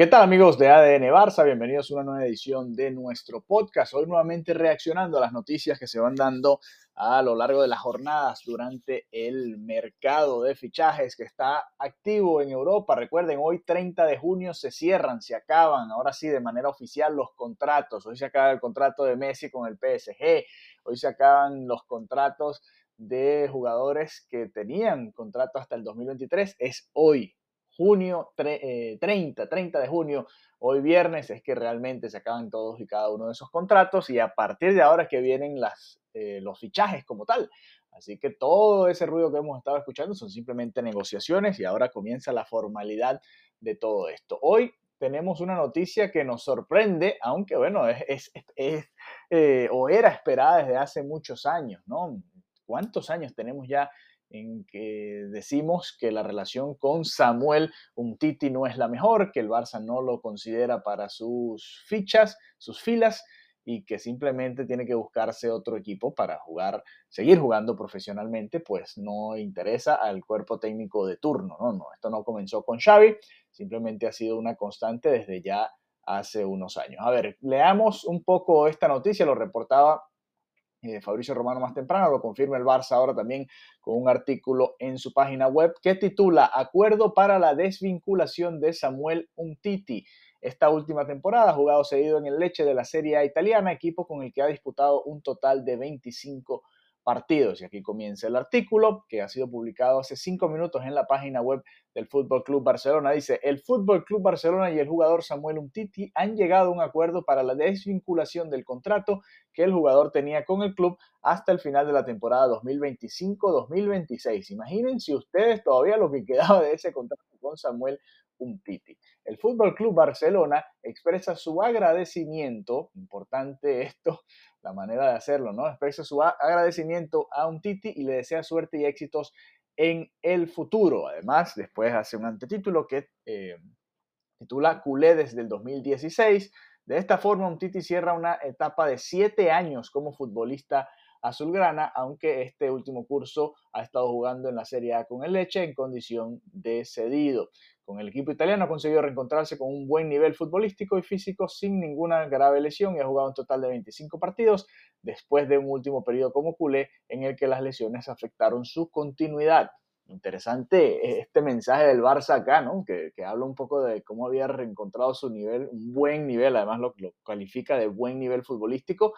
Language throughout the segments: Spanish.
¿Qué tal amigos de ADN Barça? Bienvenidos a una nueva edición de nuestro podcast. Hoy nuevamente reaccionando a las noticias que se van dando a lo largo de las jornadas durante el mercado de fichajes que está activo en Europa. Recuerden, hoy 30 de junio se cierran, se acaban, ahora sí de manera oficial los contratos. Hoy se acaba el contrato de Messi con el PSG, hoy se acaban los contratos de jugadores que tenían contrato hasta el 2023. Es hoy, junio 30, 30 eh, de junio, hoy viernes, es que realmente se acaban todos y cada uno de esos contratos y a partir de ahora es que vienen las, eh, los fichajes como tal. Así que todo ese ruido que hemos estado escuchando son simplemente negociaciones y ahora comienza la formalidad de todo esto. Hoy tenemos una noticia que nos sorprende, aunque bueno, es, es, eh, o era esperada desde hace muchos años, ¿no? ¿Cuántos años tenemos ya en que decimos que la relación con Samuel Umtiti no es la mejor, que el Barça no lo considera para sus fichas, sus filas y que simplemente tiene que buscarse otro equipo para jugar, seguir jugando profesionalmente, pues no interesa al cuerpo técnico de turno, no, no, esto no comenzó con Xavi, simplemente ha sido una constante desde ya hace unos años. A ver, leamos un poco esta noticia, lo reportaba eh, Fabricio Romano más temprano, lo confirma el Barça ahora también con un artículo en su página web que titula Acuerdo para la desvinculación de Samuel Umtiti. Esta última temporada ha jugado seguido en el Leche de la Serie A italiana, equipo con el que ha disputado un total de 25 partidos. Y aquí comienza el artículo que ha sido publicado hace cinco minutos en la página web del Fútbol Club Barcelona. Dice: El Fútbol Club Barcelona y el jugador Samuel Umtiti han llegado a un acuerdo para la desvinculación del contrato que el jugador tenía con el club hasta el final de la temporada 2025-2026. Imagínense ustedes todavía lo que quedaba de ese contrato con Samuel Umtiti. El Fútbol Club Barcelona expresa su agradecimiento, importante esto, la manera de hacerlo, ¿no? Expresa su agradecimiento a Umtiti y le desea suerte y éxitos en el futuro. Además, después hace un antetítulo que eh, titula Culé desde el 2016. De esta forma, Umtiti cierra una etapa de siete años como futbolista azulgrana, aunque este último curso ha estado jugando en la Serie A con el Leche en condición de cedido. Con el equipo italiano ha conseguido reencontrarse con un buen nivel futbolístico y físico sin ninguna grave lesión y ha jugado un total de 25 partidos después de un último periodo como culé en el que las lesiones afectaron su continuidad. Interesante este mensaje del Barça acá, ¿no? Que, habla un poco de cómo había reencontrado su nivel, un buen nivel, además lo, lo califica de buen nivel futbolístico.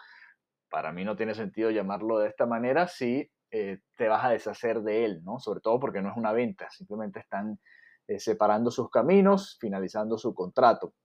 Para mí no tiene sentido llamarlo de esta manera si eh, te vas a deshacer de él, ¿no? Sobre todo porque no es una venta, simplemente están eh, separando sus caminos, finalizando su contrato.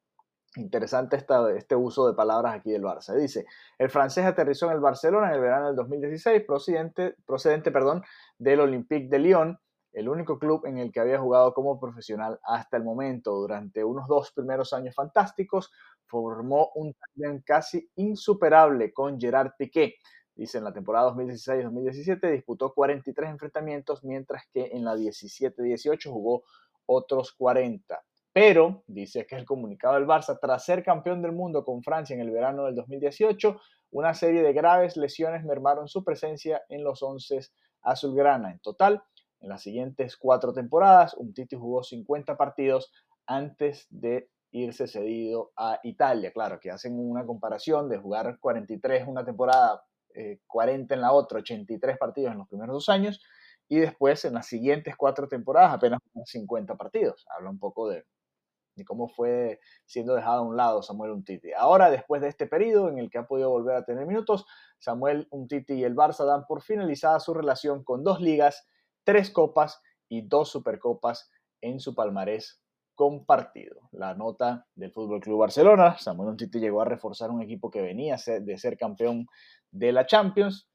Interesante esta, este uso de palabras aquí del Barça. Dice, el francés aterrizó en el Barcelona en el verano del 2016, procedente, procedente perdón, del Olympique de Lyon, el único club en el que había jugado como profesional hasta el momento. Durante unos dos primeros años fantásticos, formó un tándem casi insuperable con Gerard Piqué. Dice, en la temporada 2016-2017 disputó 43 enfrentamientos, mientras que en la 17-18 jugó otros 40. Pero, dice que el comunicado del Barça, tras ser campeón del mundo con Francia en el verano del 2018, una serie de graves lesiones mermaron su presencia en los 11 azulgrana. En total, en las siguientes cuatro temporadas, Umtiti jugó 50 partidos antes de irse cedido a Italia. Claro, que hacen una comparación de jugar 43 una temporada, 40 eh, en la otra, 83 partidos en los primeros dos años, y después en las siguientes cuatro temporadas apenas 50 partidos. Habla un poco de, cómo fue siendo dejado a un lado Samuel Umtiti. Ahora, después de este periodo en el que ha podido volver a tener minutos, Samuel Umtiti y el Barça dan por finalizada su relación con dos ligas, tres copas y dos supercopas en su palmarés compartido. La nota del Fútbol Club Barcelona, Samuel Umtiti llegó a reforzar un equipo que venía de ser campeón de la Champions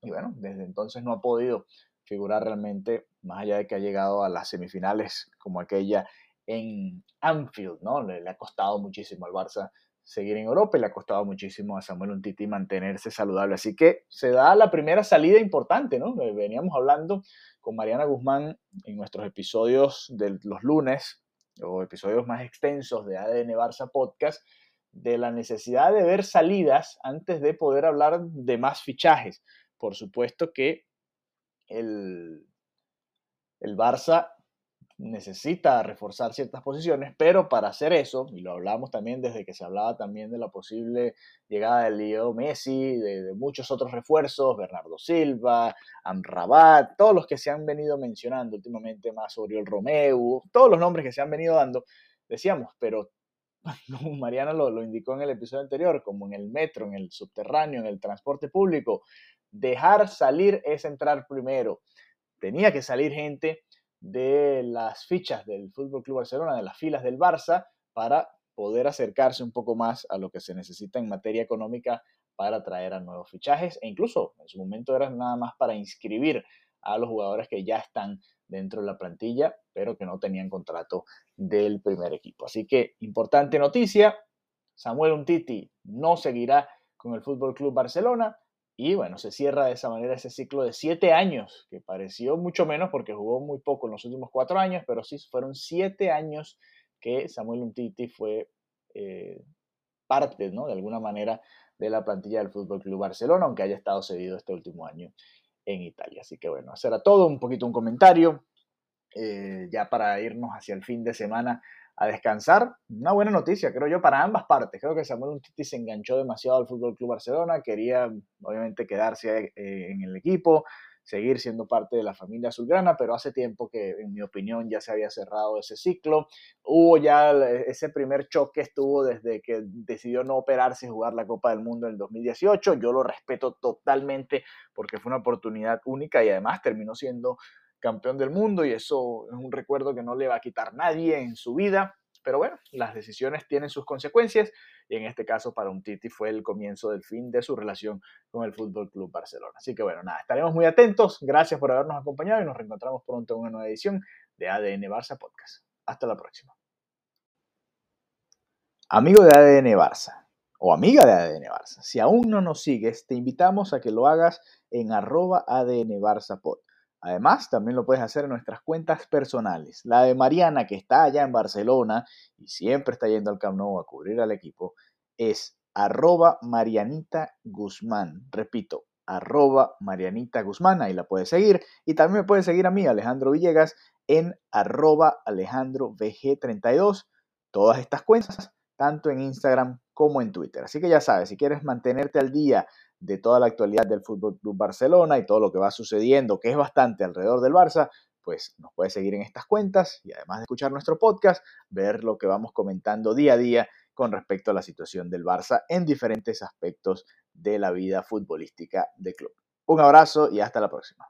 y bueno, desde entonces no ha podido figurar realmente, más allá de que ha llegado a las semifinales como aquella en Anfield, ¿no? Le, ha costado muchísimo al Barça seguir en Europa y le ha costado muchísimo a Samuel Untiti mantenerse saludable. Así que se da la primera salida importante, ¿no? Veníamos hablando con Mariana Guzmán en nuestros episodios de los lunes o episodios más extensos de ADN Barça Podcast de la necesidad de ver salidas antes de poder hablar de más fichajes. Por supuesto que el, el Barça necesita reforzar ciertas posiciones, pero para hacer eso, y lo hablamos también desde que se hablaba también de la posible llegada de Leo Messi, de, muchos otros refuerzos, Bernardo Silva, Amrabat, todos los que se han venido mencionando últimamente, más Oriol Romeu, todos los nombres que se han venido dando, decíamos, pero como Mariana lo, lo indicó en el episodio anterior, como en el metro, en el subterráneo, en el transporte público, dejar salir es entrar primero. Tenía que salir gente de las fichas del Fútbol Club Barcelona, de las filas del Barça, para poder acercarse un poco más a lo que se necesita en materia económica para traer a nuevos fichajes e incluso en su momento era nada más para inscribir a los jugadores que ya están dentro de la plantilla, pero que no tenían contrato del primer equipo. Así que importante noticia, Samuel Untiti no seguirá con el Fútbol Club Barcelona, y bueno, se cierra de esa manera ese ciclo de siete años, que pareció mucho menos porque jugó muy poco en los últimos cuatro años, pero sí fueron siete años que Samuel Untiti fue eh, parte, ¿no? De alguna manera de la plantilla del Fútbol Club Barcelona, aunque haya estado cedido este último año en Italia. Así que bueno, a todo, un poquito un comentario, eh, ya para irnos hacia el fin de semana a descansar. Una buena noticia, creo yo, para ambas partes. Creo que Samuel Untiti se enganchó demasiado al Fútbol Club Barcelona, quería obviamente quedarse eh, en el equipo, seguir siendo parte de la familia azulgrana, pero hace tiempo que, en mi opinión, ya se había cerrado ese ciclo. Hubo ya ese primer choque, estuvo desde que decidió no operarse y jugar la Copa del Mundo en el 2018. Yo lo respeto totalmente porque fue una oportunidad única y además terminó siendo campeón del mundo y eso es un recuerdo que no le va a quitar nadie en su vida. Pero bueno, las decisiones tienen sus consecuencias y en este caso para un Titi fue el comienzo del fin de su relación con el Fútbol Club Barcelona. Así que bueno, nada, estaremos muy atentos. Gracias por habernos acompañado y nos reencontramos pronto en una nueva edición de ADN Barça Podcast. Hasta la próxima. Amigo de ADN Barça o amiga de ADN Barça, si aún no nos sigues, te invitamos a que lo hagas en arroba ADN Barça Pod. Además, también lo puedes hacer en nuestras cuentas personales. La de Mariana, que está allá en Barcelona y siempre está yendo al Camp Nou a cubrir al equipo, es arroba Marianita Guzmán. Repito, arroba Marianita Guzmán, ahí la puedes seguir. Y también me puedes seguir a mí, Alejandro Villegas, en arroba Alejandro VG32. Todas estas cuentas, tanto en Instagram como en Twitter. Así que ya sabes, si quieres mantenerte al día de toda la actualidad del Fútbol Club Barcelona y todo lo que va sucediendo, que es bastante alrededor del Barça, pues nos puedes seguir en estas cuentas y además de escuchar nuestro podcast, ver lo que vamos comentando día a día con respecto a la situación del Barça en diferentes aspectos de la vida futbolística del club. Un abrazo y hasta la próxima.